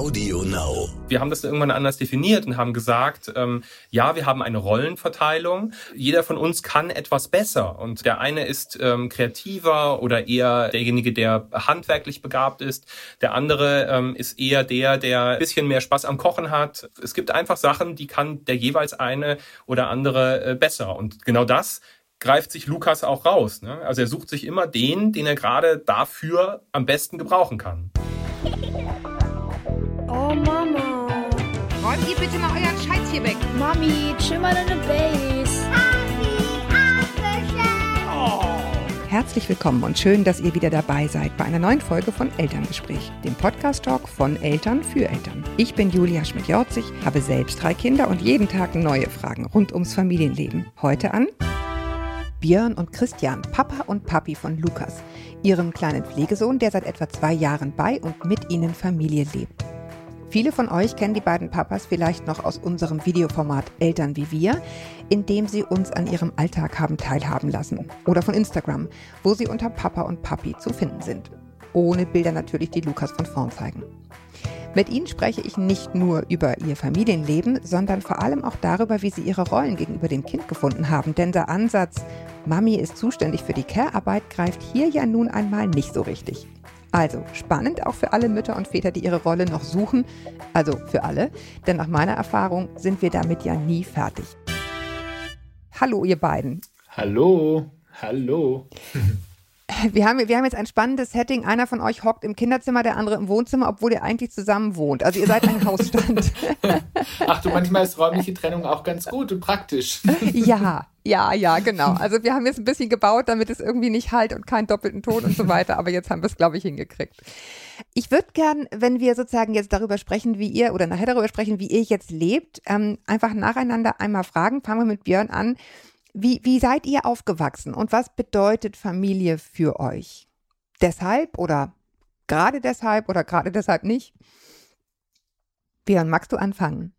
Audio Now. Wir haben das irgendwann anders definiert und haben gesagt, ähm, ja, wir haben eine Rollenverteilung. Jeder von uns kann etwas besser. Und der eine ist ähm, kreativer oder eher derjenige, der handwerklich begabt ist. Der andere ähm, ist eher der, der ein bisschen mehr Spaß am Kochen hat. Es gibt einfach Sachen, die kann der jeweils eine oder andere äh, besser. Und genau das greift sich Lukas auch raus. Ne? Also er sucht sich immer den, den er gerade dafür am besten gebrauchen kann. Oh Mama. Räumt ihr bitte mal euren Scheiß hier weg. Mami, chill mal deine Base. Herzlich willkommen und schön, dass ihr wieder dabei seid bei einer neuen Folge von Elterngespräch, dem Podcast-Talk von Eltern für Eltern. Ich bin Julia Schmidt-Jorzig, habe selbst drei Kinder und jeden Tag neue Fragen rund ums Familienleben. Heute an Björn und Christian, Papa und Papi von Lukas, ihrem kleinen Pflegesohn, der seit etwa zwei Jahren bei und mit ihnen Familie lebt. Viele von euch kennen die beiden Papas vielleicht noch aus unserem Videoformat Eltern wie wir, in dem sie uns an ihrem Alltag haben teilhaben lassen. Oder von Instagram, wo sie unter Papa und Papi zu finden sind. Ohne Bilder natürlich, die Lukas von vorn zeigen. Mit ihnen spreche ich nicht nur über ihr Familienleben, sondern vor allem auch darüber, wie sie ihre Rollen gegenüber dem Kind gefunden haben. Denn der Ansatz, Mami ist zuständig für die Care-Arbeit, greift hier ja nun einmal nicht so richtig. Also spannend auch für alle Mütter und Väter, die ihre Rolle noch suchen. Also für alle, denn nach meiner Erfahrung sind wir damit ja nie fertig. Hallo ihr beiden. Hallo, hallo. Wir haben, wir haben jetzt ein spannendes Setting. Einer von euch hockt im Kinderzimmer, der andere im Wohnzimmer, obwohl ihr eigentlich zusammen wohnt. Also ihr seid ein Hausstand. Ach du, manchmal ist räumliche Trennung auch ganz gut und praktisch. Ja, ja, ja, genau. Also wir haben jetzt ein bisschen gebaut, damit es irgendwie nicht halt und keinen doppelten Ton und so weiter. Aber jetzt haben wir es, glaube ich, hingekriegt. Ich würde gern, wenn wir sozusagen jetzt darüber sprechen, wie ihr oder nachher darüber sprechen, wie ihr jetzt lebt, ähm, einfach nacheinander einmal fragen. Fangen wir mit Björn an. Wie, wie seid ihr aufgewachsen und was bedeutet Familie für euch? Deshalb oder gerade deshalb oder gerade deshalb nicht? Björn, magst du anfangen?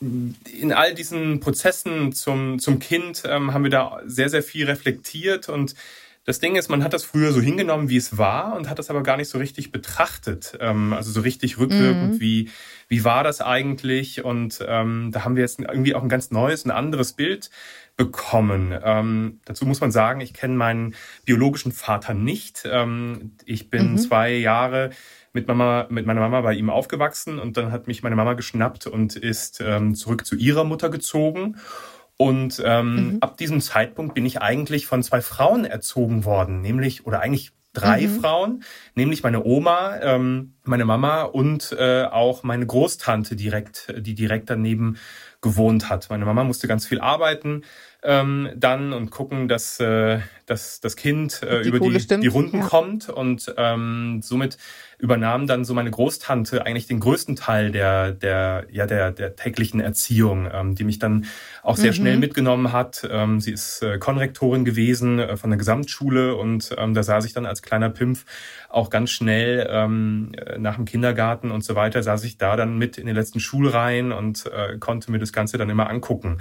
in all diesen Prozessen zum, zum Kind ähm, haben wir da sehr, sehr viel reflektiert und das Ding ist, man hat das früher so hingenommen, wie es war und hat das aber gar nicht so richtig betrachtet. Ähm, also so richtig rückwirkend, mhm. wie, wie war das eigentlich? Und ähm, da haben wir jetzt irgendwie auch ein ganz neues, ein anderes Bild bekommen. Ähm, dazu muss man sagen, ich kenne meinen biologischen Vater nicht. Ähm, ich bin mhm. zwei Jahre mit, Mama, mit meiner Mama bei ihm aufgewachsen und dann hat mich meine Mama geschnappt und ist ähm, zurück zu ihrer Mutter gezogen. Und ähm, mhm. ab diesem Zeitpunkt bin ich eigentlich von zwei Frauen erzogen worden, nämlich, oder eigentlich drei mhm. Frauen, nämlich meine Oma, ähm, meine Mama und äh, auch meine Großtante direkt, die direkt daneben gewohnt hat. Meine Mama musste ganz viel arbeiten ähm, dann und gucken, dass, äh, dass das Kind äh, die über die, die Runden ja. kommt und ähm, somit übernahm dann so meine Großtante eigentlich den größten Teil der, der, ja, der, der täglichen Erziehung, ähm, die mich dann auch sehr mhm. schnell mitgenommen hat. Ähm, sie ist äh, Konrektorin gewesen äh, von der Gesamtschule und ähm, da saß ich dann als kleiner Pimpf auch ganz schnell ähm, äh, nach dem Kindergarten und so weiter, saß ich da dann mit in den letzten Schulreihen und äh, konnte mir das Ganze dann immer angucken.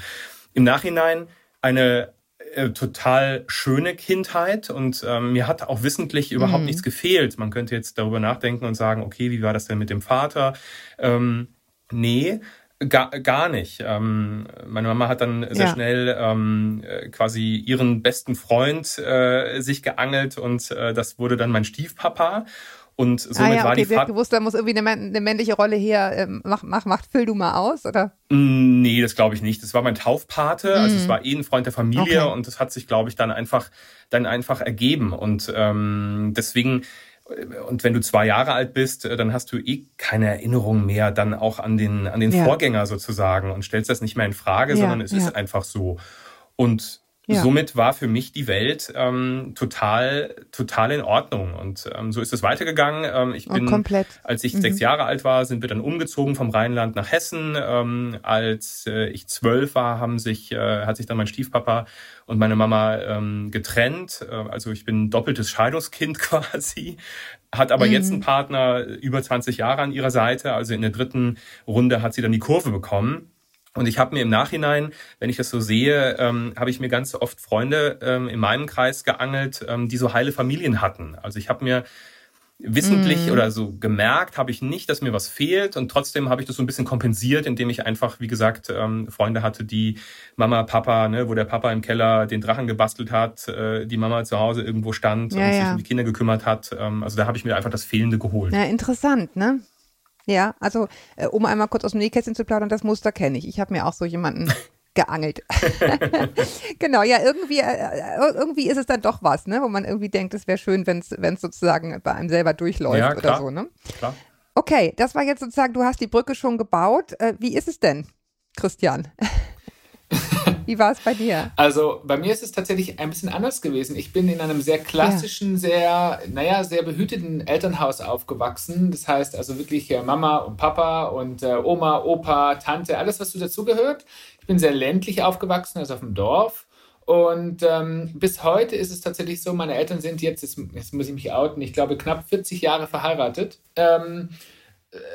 Im Nachhinein eine äh, total schöne Kindheit und ähm, mir hat auch wissentlich überhaupt mhm. nichts gefehlt. Man könnte jetzt darüber nachdenken und sagen, okay, wie war das denn mit dem Vater? Ähm, nee, Gar, gar nicht. Ähm, meine Mama hat dann sehr ja. schnell ähm, äh, quasi ihren besten Freund äh, sich geangelt und äh, das wurde dann mein Stiefpapa. Und somit ah, ja, okay. war die Fahrt. gewusst, da muss irgendwie eine, eine männliche Rolle her. Ähm, mach, mach, mach, füll du mal aus, oder? Mm, nee, das glaube ich nicht. Das war mein Taufpate. Mhm. Also es mm. war eh ein Freund der Familie okay. und das hat sich, glaube ich, dann einfach, dann einfach ergeben. Und ähm, deswegen äh, und wenn du zwei Jahre alt bist, äh, dann hast du eh keine Erinnerung mehr dann auch an den, an den ja. Vorgänger sozusagen und stellst das nicht mehr in Frage, ja, sondern es ist einfach so. Und ja. Somit war für mich die Welt ähm, total, total in Ordnung. Und ähm, so ist es weitergegangen. Ähm, ich oh, bin, oh, als ich mhm. sechs Jahre alt war, sind wir dann umgezogen vom Rheinland nach Hessen. Ähm, als äh, ich zwölf war, haben sich, äh, hat sich dann mein Stiefpapa und meine Mama ähm, getrennt. Äh, also ich bin ein doppeltes Scheidungskind quasi. Hat aber mhm. jetzt einen Partner über 20 Jahre an ihrer Seite. Also in der dritten Runde hat sie dann die Kurve bekommen. Und ich habe mir im Nachhinein, wenn ich das so sehe, ähm, habe ich mir ganz oft Freunde ähm, in meinem Kreis geangelt, ähm, die so heile Familien hatten. Also ich habe mir wissentlich mm. oder so gemerkt habe ich nicht, dass mir was fehlt und trotzdem habe ich das so ein bisschen kompensiert, indem ich einfach, wie gesagt, ähm, Freunde hatte, die Mama, Papa, ne, wo der Papa im Keller den Drachen gebastelt hat, äh, die Mama zu Hause irgendwo stand ja, und ja. sich um die Kinder gekümmert hat. Ähm, also da habe ich mir einfach das Fehlende geholt. Ja, interessant, ne? Ja, also äh, um einmal kurz aus dem Nähkästchen zu plaudern, das Muster kenne ich. Ich habe mir auch so jemanden geangelt. genau, ja, irgendwie, äh, äh, irgendwie ist es dann doch was, ne? wo man irgendwie denkt, es wäre schön, wenn es sozusagen bei einem selber durchläuft ja, oder so. Ne? Klar. Okay, das war jetzt sozusagen, du hast die Brücke schon gebaut. Äh, wie ist es denn, Christian? Wie war es bei dir? Also bei mir ist es tatsächlich ein bisschen anders gewesen. Ich bin in einem sehr klassischen, ja. sehr, naja, sehr behüteten Elternhaus aufgewachsen. Das heißt also wirklich äh, Mama und Papa und äh, Oma, Opa, Tante, alles, was so dazugehört. Ich bin sehr ländlich aufgewachsen, also auf dem Dorf. Und ähm, bis heute ist es tatsächlich so, meine Eltern sind jetzt, jetzt, jetzt, muss ich mich outen, ich glaube knapp 40 Jahre verheiratet. Ähm, äh,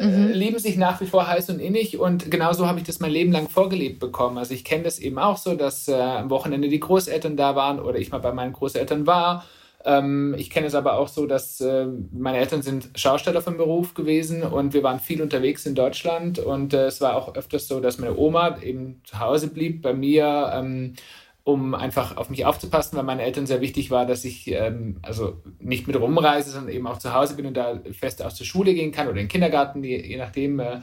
mhm. lieben sich nach wie vor heiß und innig und genauso habe ich das mein Leben lang vorgelebt bekommen. Also ich kenne das eben auch so, dass äh, am Wochenende die Großeltern da waren oder ich mal bei meinen Großeltern war. Ähm, ich kenne es aber auch so, dass äh, meine Eltern sind Schausteller vom Beruf gewesen und wir waren viel unterwegs in Deutschland und äh, es war auch öfters so, dass meine Oma eben zu Hause blieb bei mir. Ähm, um einfach auf mich aufzupassen, weil meinen Eltern sehr wichtig war, dass ich ähm, also nicht mit rumreise, sondern eben auch zu Hause bin und da fest aus der Schule gehen kann oder in den Kindergarten, je, je nachdem, äh,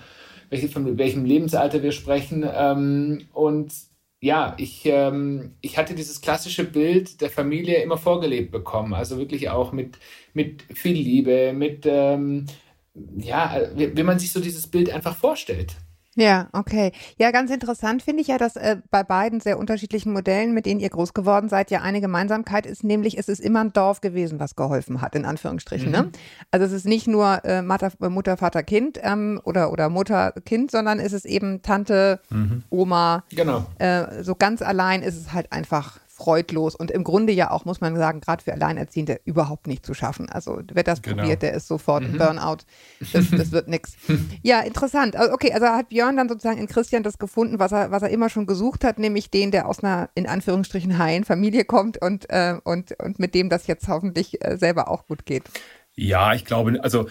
welche, von welchem Lebensalter wir sprechen. Ähm, und ja, ich, ähm, ich hatte dieses klassische Bild der Familie immer vorgelebt bekommen. Also wirklich auch mit, mit viel Liebe, mit, ähm, ja, wie, wie man sich so dieses Bild einfach vorstellt. Ja, okay. Ja, ganz interessant finde ich ja, dass äh, bei beiden sehr unterschiedlichen Modellen, mit denen ihr groß geworden seid, ja eine Gemeinsamkeit ist, nämlich es ist immer ein Dorf gewesen, was geholfen hat, in Anführungsstrichen. Ne? Mhm. Ne? Also es ist nicht nur äh, Mutter, Mutter, Vater, Kind ähm, oder, oder Mutter, Kind, sondern es ist eben Tante, mhm. Oma. Genau. Äh, so ganz allein ist es halt einfach freudlos und im Grunde ja auch, muss man sagen, gerade für Alleinerziehende überhaupt nicht zu schaffen. Also wer das genau. probiert, der ist sofort mhm. Burnout. Das, das wird nichts. Ja, interessant. Also, okay, also hat Björn dann sozusagen in Christian das gefunden, was er, was er immer schon gesucht hat, nämlich den, der aus einer in Anführungsstrichen heilen Familie kommt und, äh, und, und mit dem das jetzt hoffentlich äh, selber auch gut geht. Ja, ich glaube, also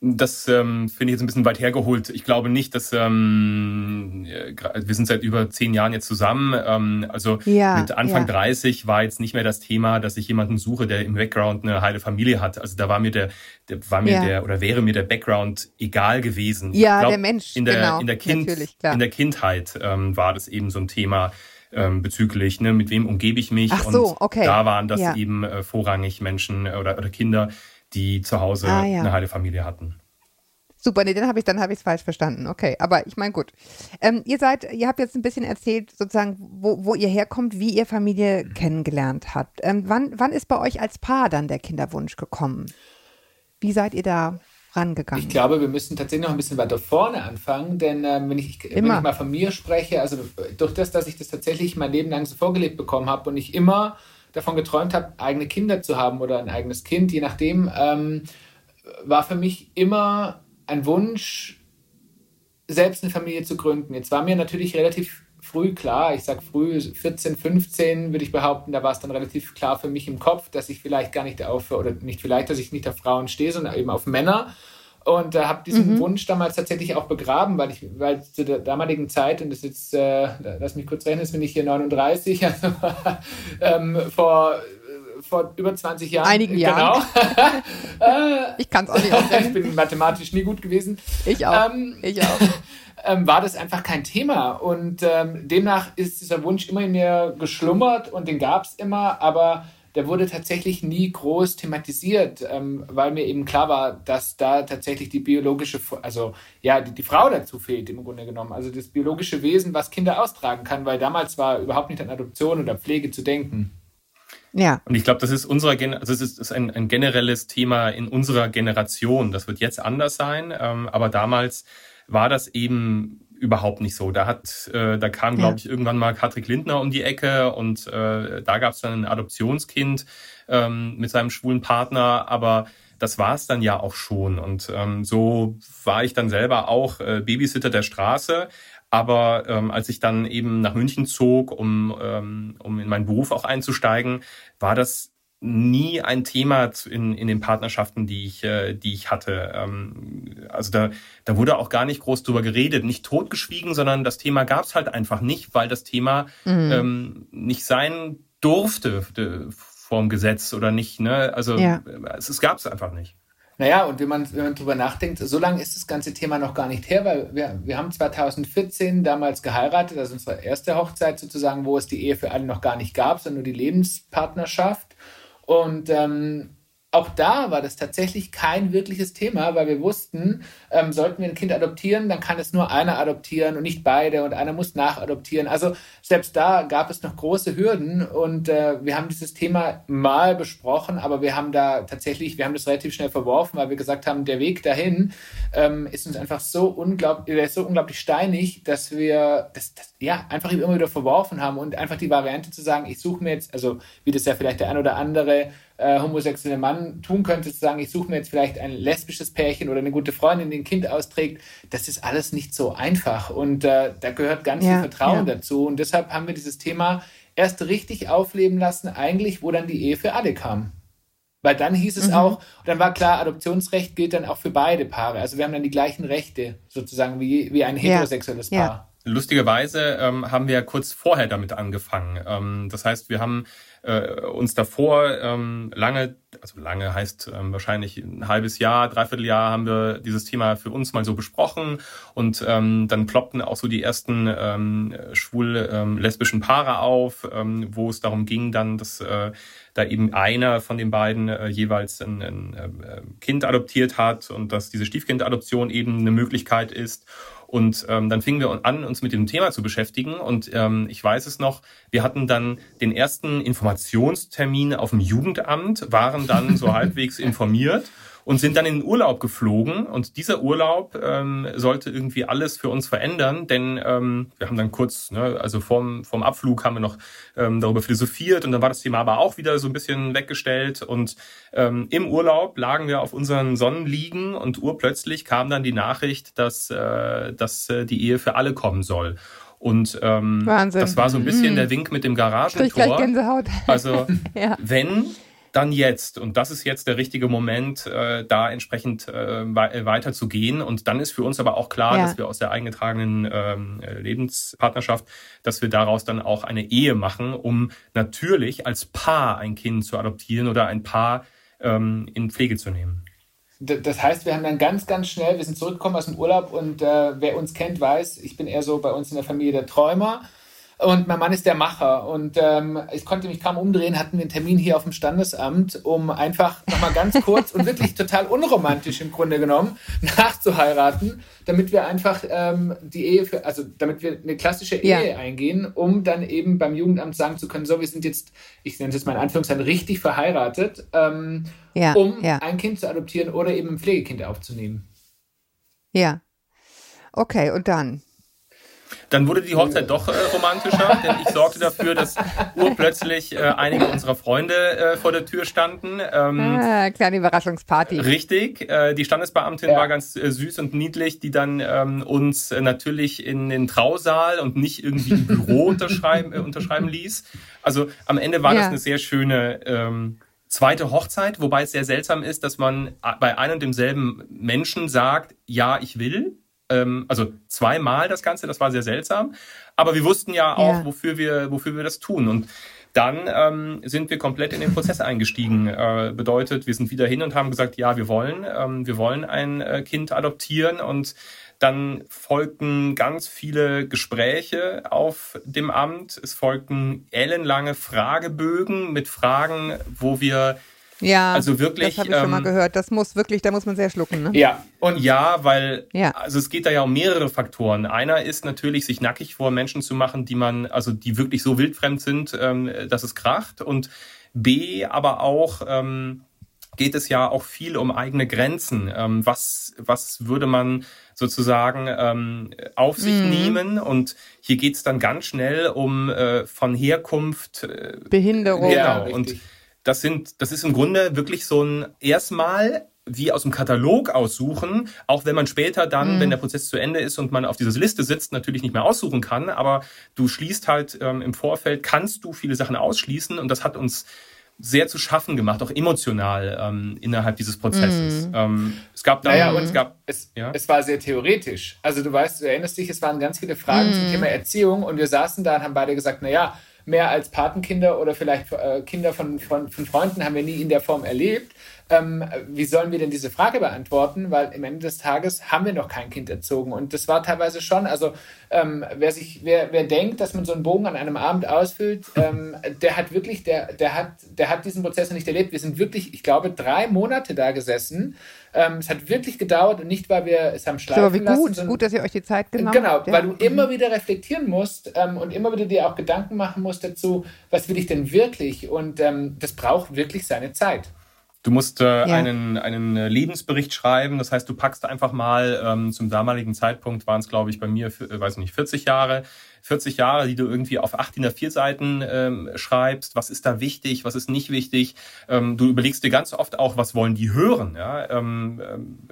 das ähm, finde ich jetzt ein bisschen weit hergeholt. Ich glaube nicht, dass ähm, wir sind seit über zehn Jahren jetzt zusammen. Ähm, also ja, mit Anfang ja. 30 war jetzt nicht mehr das Thema, dass ich jemanden suche, der im Background eine heile Familie hat. Also da war mir der, der war mir ja. der oder wäre mir der Background egal gewesen. Ja, glaub, der Mensch. In der genau, in der Kind in der Kindheit ähm, war das eben so ein Thema. Ähm, bezüglich, ne, mit wem umgebe ich mich. Ach so, okay. Und da waren das eben äh, vorrangig Menschen oder, oder Kinder, die zu Hause ah, ja. eine heile Familie hatten. Super, nee, dann habe ich dann habe ich es falsch verstanden. Okay, aber ich meine gut. Ähm, ihr seid, ihr habt jetzt ein bisschen erzählt, sozusagen, wo, wo ihr herkommt, wie ihr Familie kennengelernt habt. Ähm, wann, wann ist bei euch als Paar dann der Kinderwunsch gekommen? Wie seid ihr da rangegangen? Ich glaube, wir müssen tatsächlich noch ein bisschen weiter vorne anfangen, denn ähm, wenn, ich, wenn ich mal von mir spreche, also durch das, dass ich das tatsächlich mein Leben lang so vorgelebt bekommen habe und ich immer davon geträumt habe, eigene Kinder zu haben oder ein eigenes Kind, je nachdem, ähm, war für mich immer ein Wunsch, selbst eine Familie zu gründen. Jetzt war mir natürlich relativ früh klar, ich sage früh, 14, 15 würde ich behaupten, da war es dann relativ klar für mich im Kopf, dass ich vielleicht gar nicht auf, oder nicht vielleicht, dass ich nicht auf Frauen stehe, sondern eben auf Männer. Und äh, habe diesen mhm. Wunsch damals tatsächlich auch begraben, weil ich, weil zu der damaligen Zeit, und das ist jetzt, äh, lass mich kurz rechnen, jetzt bin ich hier 39, also ähm, vor vor über 20 Jahren. Einigen Jahren. Genau. ich kann es auch nicht ausrechnen. Ich bin mathematisch nie gut gewesen. Ich auch. Ähm, ich auch. Ähm, war das einfach kein Thema. Und ähm, demnach ist dieser Wunsch immer in mir geschlummert und den gab es immer, aber der wurde tatsächlich nie groß thematisiert, ähm, weil mir eben klar war, dass da tatsächlich die biologische, also ja, die, die Frau dazu fehlt im Grunde genommen. Also das biologische Wesen, was Kinder austragen kann, weil damals war überhaupt nicht an Adoption oder Pflege zu denken. Ja. Und ich glaube, das ist unserer Gen also es ist, ist ein, ein, generelles Thema in unserer Generation. Das wird jetzt anders sein, ähm, aber damals war das eben überhaupt nicht so. Da hat, äh, da kam, glaube ich, irgendwann mal Patrick Lindner um die Ecke und äh, da gab es dann ein Adoptionskind ähm, mit seinem schwulen Partner, aber das war es dann ja auch schon. Und ähm, so war ich dann selber auch äh, Babysitter der Straße, aber ähm, als ich dann eben nach München zog, um, ähm, um in meinen Beruf auch einzusteigen, war das nie ein Thema in, in den Partnerschaften, die ich, äh, die ich hatte. Ähm, also da, da wurde auch gar nicht groß drüber geredet, nicht totgeschwiegen, sondern das Thema gab es halt einfach nicht, weil das Thema mhm. ähm, nicht sein durfte vorm Gesetz oder nicht. Ne? Also ja. es, es gab es einfach nicht. Naja, und wenn man, wenn man drüber nachdenkt, so lange ist das ganze Thema noch gar nicht her, weil wir, wir haben 2014 damals geheiratet, also unsere erste Hochzeit sozusagen, wo es die Ehe für alle noch gar nicht gab, sondern nur die Lebenspartnerschaft. Und ähm, auch da war das tatsächlich kein wirkliches Thema, weil wir wussten, ähm, sollten wir ein Kind adoptieren, dann kann es nur einer adoptieren und nicht beide und einer muss nachadoptieren. Also selbst da gab es noch große Hürden und äh, wir haben dieses Thema mal besprochen, aber wir haben da tatsächlich, wir haben das relativ schnell verworfen, weil wir gesagt haben, der Weg dahin ähm, ist uns einfach so unglaublich, so unglaublich steinig, dass wir das, das ja einfach immer wieder verworfen haben und einfach die Variante zu sagen, ich suche mir jetzt, also wie das ja vielleicht der ein oder andere äh, homosexuelle Mann tun könnte, zu sagen, ich suche mir jetzt vielleicht ein lesbisches Pärchen oder eine gute Freundin, die ein Kind austrägt, das ist alles nicht so einfach. Und äh, da gehört ganz ja, viel Vertrauen ja. dazu. Und deshalb haben wir dieses Thema erst richtig aufleben lassen, eigentlich, wo dann die Ehe für alle kam. Weil dann hieß es mhm. auch, dann war klar, Adoptionsrecht gilt dann auch für beide Paare. Also wir haben dann die gleichen Rechte sozusagen wie, wie ein heterosexuelles ja. Paar. Lustigerweise ähm, haben wir kurz vorher damit angefangen. Ähm, das heißt, wir haben äh, uns davor ähm, lange, also lange heißt ähm, wahrscheinlich ein halbes Jahr, dreiviertel Jahr haben wir dieses Thema für uns mal so besprochen und ähm, dann ploppten auch so die ersten ähm, schwul-lesbischen ähm, Paare auf, ähm, wo es darum ging dann, dass äh, da eben einer von den beiden äh, jeweils ein, ein äh, Kind adoptiert hat und dass diese Stiefkindadoption eben eine Möglichkeit ist. Und ähm, dann fingen wir an, uns mit dem Thema zu beschäftigen. Und ähm, ich weiß es noch, wir hatten dann den ersten Informationstermin auf dem Jugendamt, waren dann so halbwegs informiert und sind dann in den Urlaub geflogen. Und dieser Urlaub ähm, sollte irgendwie alles für uns verändern, denn ähm, wir haben dann kurz, ne, also vorm, vorm Abflug haben wir noch ähm, darüber philosophiert und dann war das Thema aber auch wieder so ein bisschen weggestellt. Und ähm, im Urlaub lagen wir auf unseren Sonnenliegen und urplötzlich kam dann die Nachricht, dass, äh, dass äh, die Ehe für alle kommen soll. Und ähm, Wahnsinn. das war so ein bisschen mhm. der Wink mit dem Garagentor. Gänsehaut. Also ja. wenn dann jetzt. Und das ist jetzt der richtige Moment, äh, da entsprechend äh, äh, weiterzugehen. Und dann ist für uns aber auch klar, ja. dass wir aus der eingetragenen ähm, Lebenspartnerschaft, dass wir daraus dann auch eine Ehe machen, um natürlich als Paar ein Kind zu adoptieren oder ein Paar ähm, in Pflege zu nehmen. Das heißt, wir haben dann ganz, ganz schnell, wir sind zurückgekommen aus dem Urlaub und äh, wer uns kennt, weiß, ich bin eher so bei uns in der Familie der Träumer. Und mein Mann ist der Macher. Und ähm, ich konnte mich kaum umdrehen, hatten wir einen Termin hier auf dem Standesamt, um einfach nochmal ganz kurz und wirklich total unromantisch im Grunde genommen nachzuheiraten, damit wir einfach ähm, die Ehe, für, also damit wir eine klassische Ehe ja. eingehen, um dann eben beim Jugendamt sagen zu können, so, wir sind jetzt, ich nenne es jetzt mal in Anführungszeichen, richtig verheiratet, ähm, ja, um ja. ein Kind zu adoptieren oder eben ein Pflegekind aufzunehmen. Ja. Okay, und dann? Dann wurde die Hochzeit doch äh, romantischer, denn ich sorgte dafür, dass urplötzlich äh, einige unserer Freunde äh, vor der Tür standen. Ähm, ah, kleine Überraschungsparty. Richtig. Äh, die Standesbeamtin ja. war ganz äh, süß und niedlich, die dann ähm, uns äh, natürlich in den Trausaal und nicht irgendwie im Büro unterschreiben, äh, unterschreiben ließ. Also am Ende war ja. das eine sehr schöne ähm, zweite Hochzeit, wobei es sehr seltsam ist, dass man bei einem und demselben Menschen sagt, ja, ich will, ähm, also zweimal das Ganze, das war sehr seltsam. Aber wir wussten ja auch, ja. wofür wir, wofür wir das tun. Und dann ähm, sind wir komplett in den Prozess eingestiegen. Äh, bedeutet, wir sind wieder hin und haben gesagt, ja, wir wollen, ähm, wir wollen ein äh, Kind adoptieren und dann folgten ganz viele Gespräche auf dem Amt. Es folgten ellenlange Fragebögen mit Fragen, wo wir ja, also wirklich. Das habe ich ähm, schon mal ähm, gehört. Das muss wirklich, da muss man sehr schlucken. Ne? Ja, und ja, weil ja. also es geht da ja um mehrere Faktoren. Einer ist natürlich, sich nackig vor Menschen zu machen, die man, also die wirklich so wildfremd sind, ähm, dass es kracht. Und B, aber auch ähm, geht es ja auch viel um eigene Grenzen. Ähm, was, was würde man sozusagen ähm, auf sich mhm. nehmen? Und hier geht es dann ganz schnell um äh, von Herkunft. Äh, Behinderung. Genau. Ja, und das sind, das ist im Grunde wirklich so ein erstmal wie aus dem Katalog aussuchen, auch wenn man später dann, mhm. wenn der Prozess zu Ende ist und man auf dieser Liste sitzt, natürlich nicht mehr aussuchen kann, aber du schließt halt ähm, im Vorfeld, kannst du viele Sachen ausschließen und das hat uns sehr zu schaffen gemacht, auch emotional ähm, innerhalb dieses Prozesses. Mm. Ähm, es gab da, naja, und es gab, es, ja? es war sehr theoretisch. Also du weißt, du erinnerst dich, es waren ganz viele Fragen mm. zum Thema Erziehung und wir saßen da und haben beide gesagt, naja, mehr als Patenkinder oder vielleicht äh, Kinder von, von, von Freunden haben wir nie in der Form erlebt ähm, wie sollen wir denn diese Frage beantworten? Weil am Ende des Tages haben wir noch kein Kind erzogen. Und das war teilweise schon, also ähm, wer sich, wer, wer denkt, dass man so einen Bogen an einem Abend ausfüllt, ähm, der hat wirklich, der, der hat, der hat diesen Prozess noch nicht erlebt. Wir sind wirklich, ich glaube, drei Monate da gesessen. Ähm, es hat wirklich gedauert und nicht, weil wir es haben schleifen so, wie gut, lassen. gut, dass ihr euch die Zeit genommen genau, habt. Genau, weil du immer wieder reflektieren musst ähm, und immer wieder dir auch Gedanken machen musst dazu, was will ich denn wirklich? Und ähm, das braucht wirklich seine Zeit. Du musst äh, ja. einen, einen äh, Lebensbericht schreiben. Das heißt, du packst einfach mal, ähm, zum damaligen Zeitpunkt waren es, glaube ich, bei mir, äh, weiß nicht, 40 Jahre, 40 Jahre, die du irgendwie auf 8 DIN A4 Seiten ähm, schreibst. Was ist da wichtig? Was ist nicht wichtig? Ähm, du überlegst dir ganz oft auch, was wollen die hören? Ja? Ähm,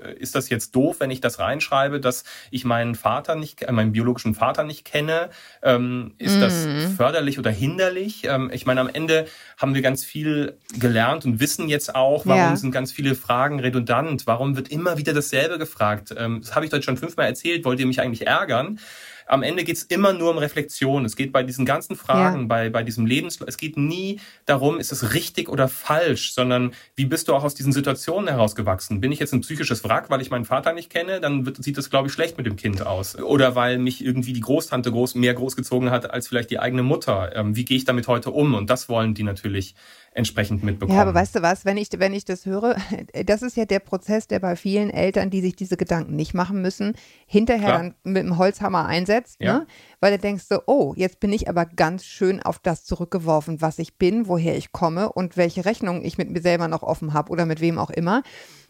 äh, ist das jetzt doof, wenn ich das reinschreibe, dass ich meinen Vater nicht, äh, meinen biologischen Vater nicht kenne? Ähm, ist mm. das mhm. förderlich oder hinderlich? Ähm, ich meine, am Ende haben wir ganz viel gelernt und wissen jetzt auch, warum ja. sind ganz viele Fragen redundant? Warum wird immer wieder dasselbe gefragt? Ähm, das habe ich euch schon fünfmal erzählt. Wollt ihr mich eigentlich ärgern? Am Ende geht es immer nur um Reflexion. Es geht bei diesen ganzen Fragen, ja. bei, bei diesem Lebens, es geht nie darum, ist es richtig oder falsch, sondern wie bist du auch aus diesen Situationen herausgewachsen? Bin ich jetzt ein psychisches Wrack, weil ich meinen Vater nicht kenne, dann wird, sieht das, glaube ich, schlecht mit dem Kind aus. Oder weil mich irgendwie die Großtante groß, mehr großgezogen hat als vielleicht die eigene Mutter. Ähm, wie gehe ich damit heute um? Und das wollen die natürlich entsprechend mitbekommen. Ja, aber weißt du was, wenn ich, wenn ich das höre, das ist ja der Prozess, der bei vielen Eltern, die sich diese Gedanken nicht machen müssen, hinterher Klar. dann mit dem Holzhammer einsetzt, ja. ne? weil du denkst so, oh, jetzt bin ich aber ganz schön auf das zurückgeworfen, was ich bin, woher ich komme und welche Rechnung ich mit mir selber noch offen habe oder mit wem auch immer.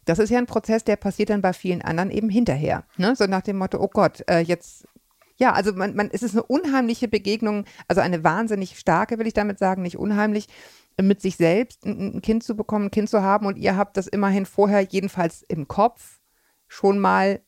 Das ist ja ein Prozess, der passiert dann bei vielen anderen eben hinterher. Ne? So nach dem Motto, oh Gott, äh, jetzt ja, also man, man, es ist eine unheimliche Begegnung, also eine wahnsinnig starke, will ich damit sagen, nicht unheimlich, mit sich selbst ein, Kind zu bekommen, ein Kind zu haben und ihr habt das immerhin vorher jedenfalls im Kopf schon mal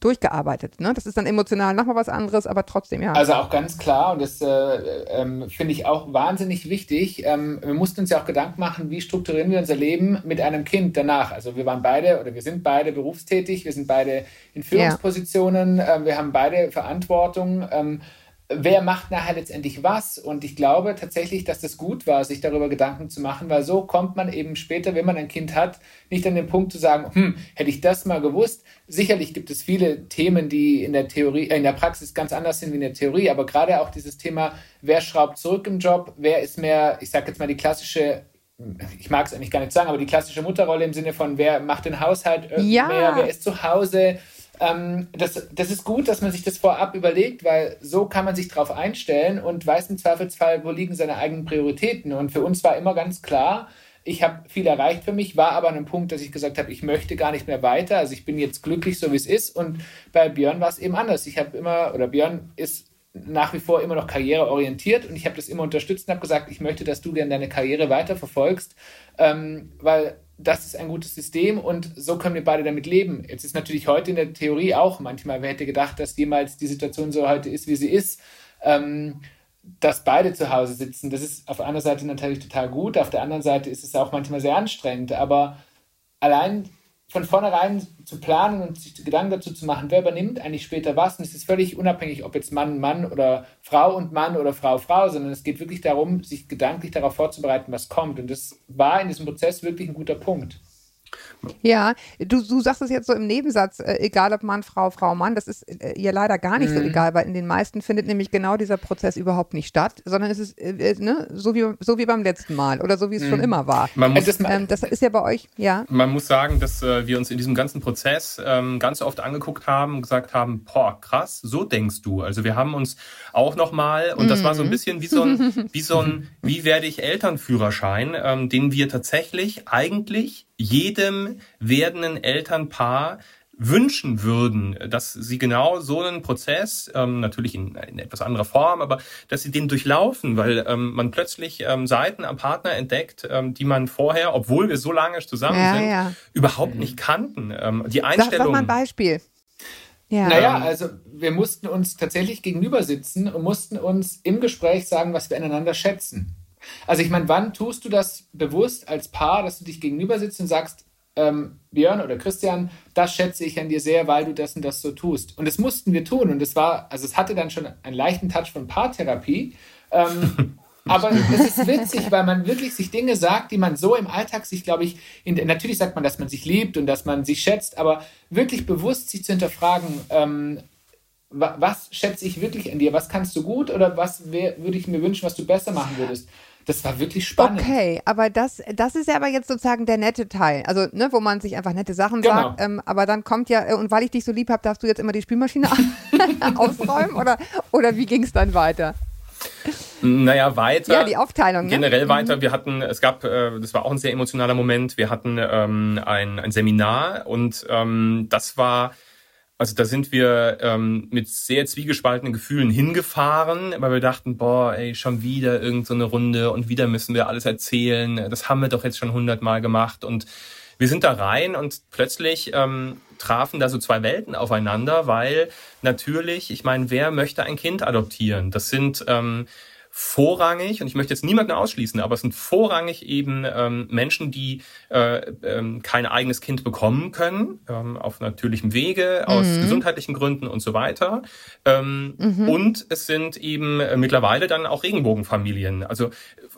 durchgearbeitet. Ne? Das ist dann emotional nochmal was anderes, aber trotzdem, ja. Also auch ganz klar, und das äh, ähm, finde ich auch wahnsinnig wichtig. Ähm, wir mussten uns ja auch Gedanken machen, wie strukturieren wir unser Leben mit einem Kind danach. Also wir waren beide oder wir sind beide berufstätig, wir sind beide in Führungspositionen, ja. äh, wir haben beide Verantwortung. Ähm, wer macht nachher letztendlich was. Und ich glaube tatsächlich, dass das gut war, sich darüber Gedanken zu machen, weil so kommt man eben später, wenn man ein Kind hat, nicht an den Punkt zu sagen, hm, hätte ich das mal gewusst. Sicherlich gibt es viele Themen, die in der Theorie, äh, in der Praxis ganz anders sind wie in der Theorie, aber gerade auch dieses Thema, wer schraubt zurück im Job, wer ist mehr, ich sage jetzt mal die klassische ich mag es eigentlich gar nicht sagen, aber die klassische Mutterrolle im Sinne von, wer macht den Haushalt äh, ja. mehr, wer ist zu Hause, ähm, das, das ist gut, dass man sich das vorab überlegt, weil so kann man sich darauf einstellen und weiß im Zweifelsfall, wo liegen seine eigenen Prioritäten. Und für uns war immer ganz klar, ich habe viel erreicht für mich, war aber an einem Punkt, dass ich gesagt habe, ich möchte gar nicht mehr weiter. Also ich bin jetzt glücklich, so wie es ist. Und bei Björn war es eben anders. Ich habe immer, oder Björn ist nach wie vor immer noch karriereorientiert und ich habe das immer unterstützt und habe gesagt, ich möchte, dass du gerne deine Karriere weiterverfolgst, ähm, weil das ist ein gutes System und so können wir beide damit leben. Jetzt ist natürlich heute in der Theorie auch manchmal, wer hätte gedacht, dass jemals die Situation so heute ist, wie sie ist, ähm, dass beide zu Hause sitzen. Das ist auf einer Seite natürlich total gut, auf der anderen Seite ist es auch manchmal sehr anstrengend, aber allein von vornherein zu planen und sich Gedanken dazu zu machen, wer übernimmt eigentlich später was. Und es ist völlig unabhängig, ob jetzt Mann, Mann oder Frau und Mann oder Frau, Frau, sondern es geht wirklich darum, sich gedanklich darauf vorzubereiten, was kommt. Und das war in diesem Prozess wirklich ein guter Punkt. Ja, du, du sagst es jetzt so im Nebensatz, äh, egal ob Mann, Frau, Frau, Mann, das ist äh, ja leider gar nicht mhm. so egal, weil in den meisten findet nämlich genau dieser Prozess überhaupt nicht statt, sondern es ist äh, äh ne, so, wie, so wie beim letzten Mal oder so wie es mhm. schon immer war. Man muss, das, ähm, das, ist ja bei euch, ja. Man muss sagen, dass äh, wir uns in diesem ganzen Prozess ähm, ganz oft angeguckt haben und gesagt haben, boah, krass, so denkst du. Also wir haben uns auch nochmal, und mhm. das war so ein mhm. bisschen wie so ein, wie so ein, wie werde ich Elternführerschein, ähm, den wir tatsächlich eigentlich jedem werdenden Elternpaar wünschen würden, dass sie genau so einen Prozess, ähm, natürlich in, in, etwas anderer Form, aber dass sie den durchlaufen, weil ähm, man plötzlich ähm, Seiten am Partner entdeckt, ähm, die man vorher, obwohl wir so lange zusammen ja, sind, ja. überhaupt nicht kannten. Ähm, die Einstellung. Sag, sag mal ein Beispiel. Ja. Naja, also wir mussten uns tatsächlich gegenüber sitzen und mussten uns im Gespräch sagen, was wir aneinander schätzen. Also ich meine, wann tust du das bewusst als Paar, dass du dich gegenüber sitzt und sagst, ähm, Björn oder Christian, das schätze ich an dir sehr, weil du das und das so tust. Und das mussten wir tun. Und es war, also es hatte dann schon einen leichten Touch von Paartherapie. Ähm, aber es ist witzig, weil man wirklich sich Dinge sagt, die man so im Alltag sich, glaube ich, in, natürlich sagt man, dass man sich liebt und dass man sich schätzt, aber wirklich bewusst sich zu hinterfragen, ähm, was schätze ich wirklich an dir? Was kannst du gut oder was würde ich mir wünschen, was du besser machen würdest? Das war wirklich spannend. Okay, aber das, das ist ja aber jetzt sozusagen der nette Teil. Also, ne, wo man sich einfach nette Sachen Genau. sagt. Ähm, aber dann kommt ja, und weil ich dich so lieb habe, darfst du jetzt immer die Spülmaschine ausräumen? Oder, oder wie ging es dann weiter? Naja, weiter. Ja, die Aufteilung. Ne? Generell weiter. Wir hatten, es gab, äh, das war auch ein sehr emotionaler Moment. Wir hatten ähm, ein, ein Seminar und ähm, das war, also da sind wir ähm, mit sehr zwiegespaltenen Gefühlen hingefahren, weil wir dachten, boah, ey, schon wieder irgend so eine Runde und wieder müssen wir alles erzählen. Das haben wir doch jetzt schon hundertmal gemacht und wir sind da rein und plötzlich ähm, trafen da so zwei Welten aufeinander, weil natürlich, ich meine, wer möchte ein Kind adoptieren? Das sind ähm, vorrangig, und ich möchte jetzt niemanden ausschließen, aber es sind vorrangig eben ähm, Menschen, die äh, ähm, kein eigenes Kind bekommen können, ähm, auf natürlichem Wege, aus Mhm. gesundheitlichen Gründen und so weiter. Ähm, Und es sind eben äh, mittlerweile dann auch Regenbogenfamilien, also äh,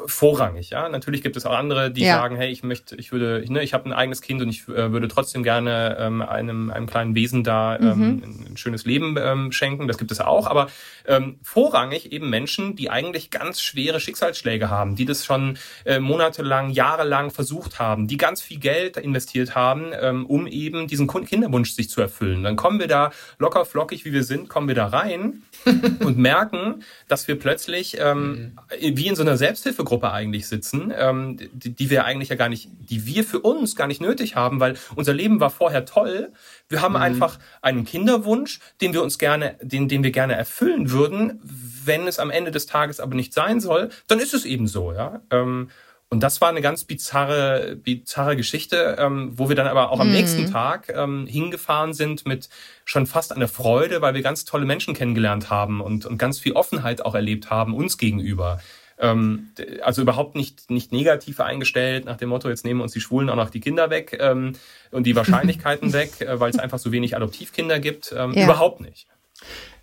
vorrangig. Ja, natürlich gibt es auch andere, die Ja. sagen, hey, ich möchte, ich würde, ne, ich habe ein eigenes Kind und ich äh, würde trotzdem gerne ähm, einem einem kleinen Wesen da ähm, ein, ein schönes Leben ähm, schenken. Das gibt es auch, aber ähm, vorrangig eben Menschen, die eigentlich ganz schwere Schicksalsschläge haben, die das schon äh, monatelang, jahrelang versucht haben, die ganz viel Geld investiert haben, ähm, um eben diesen Kinderwunsch sich zu erfüllen. Dann kommen wir da locker flockig, wie wir sind, kommen wir da rein und merken, dass wir plötzlich ähm, wie in so einer Selbsthilfegruppe eigentlich sitzen, ähm, die, die wir eigentlich ja gar nicht, die wir für uns gar nicht nötig haben, weil unser Leben war vorher toll. Wir haben einfach einen Kinderwunsch, den wir uns gerne, den, den wir gerne erfüllen würden. Wenn es am Ende des Tages aber nicht sein soll, dann ist es eben so, ja. Ähm, und das war eine ganz bizarre, bizarre Geschichte, ähm, wo wir dann aber auch am nächsten Tag ähm, hingefahren sind mit schon fast einer Freude, weil wir ganz tolle Menschen kennengelernt haben und, und ganz viel Offenheit auch erlebt haben uns gegenüber. Ähm, also überhaupt nicht, nicht negativ eingestellt nach dem Motto, jetzt nehmen uns die Schwulen auch noch die Kinder weg ähm, und die Wahrscheinlichkeiten weg, äh, weil es einfach so wenig Adoptivkinder gibt. Ähm, Ja. Überhaupt nicht.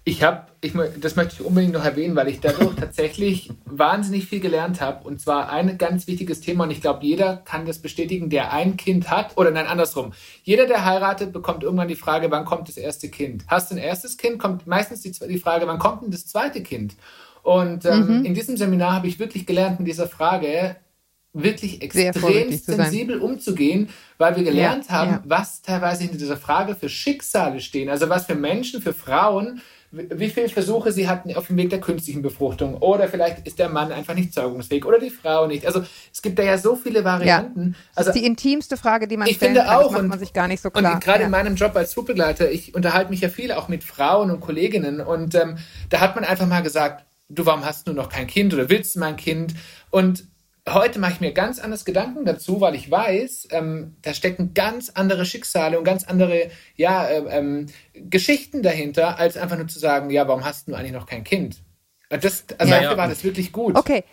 Ich habe, ich, das möchte ich unbedingt noch erwähnen, weil ich dadurch tatsächlich wahnsinnig viel gelernt habe. Und zwar ein ganz wichtiges Thema, und ich glaube, jeder kann das bestätigen, der ein Kind hat. Oder nein, andersrum. Jeder, der heiratet, bekommt irgendwann die Frage, wann kommt das erste Kind? Hast du ein erstes Kind, kommt meistens die, die Frage, wann kommt denn das zweite Kind? Und ähm, Mhm. in diesem Seminar habe ich wirklich gelernt, mit dieser Frage wirklich extrem sensibel umzugehen, weil wir gelernt Ja, haben, ja. was teilweise hinter dieser Frage für Schicksale stehen. Also was für Menschen, für Frauen, wie viele Versuche sie hatten auf dem Weg der künstlichen Befruchtung. Oder vielleicht ist der Mann einfach nicht zeugungsfähig oder die Frau nicht. Also es gibt da ja so viele Varianten. Das Also ist die intimste Frage, die man ich finde kann. auch. Das macht und, man sich gar nicht so klar. Und gerade ja. in meinem Job als Flugbegleiter, ich unterhalte mich ja viel auch mit Frauen und Kolleginnen. Und ähm, da hat man einfach mal gesagt, du, warum hast du noch kein Kind oder willst du mein Kind? Und heute mache ich mir ganz anders Gedanken dazu, weil ich weiß, ähm, da stecken ganz andere Schicksale und ganz andere ja, ähm, ähm, Geschichten dahinter, als einfach nur zu sagen, ja, warum hast du eigentlich noch kein Kind? Und Das, also Ja. dafür war das wirklich gut. Okay.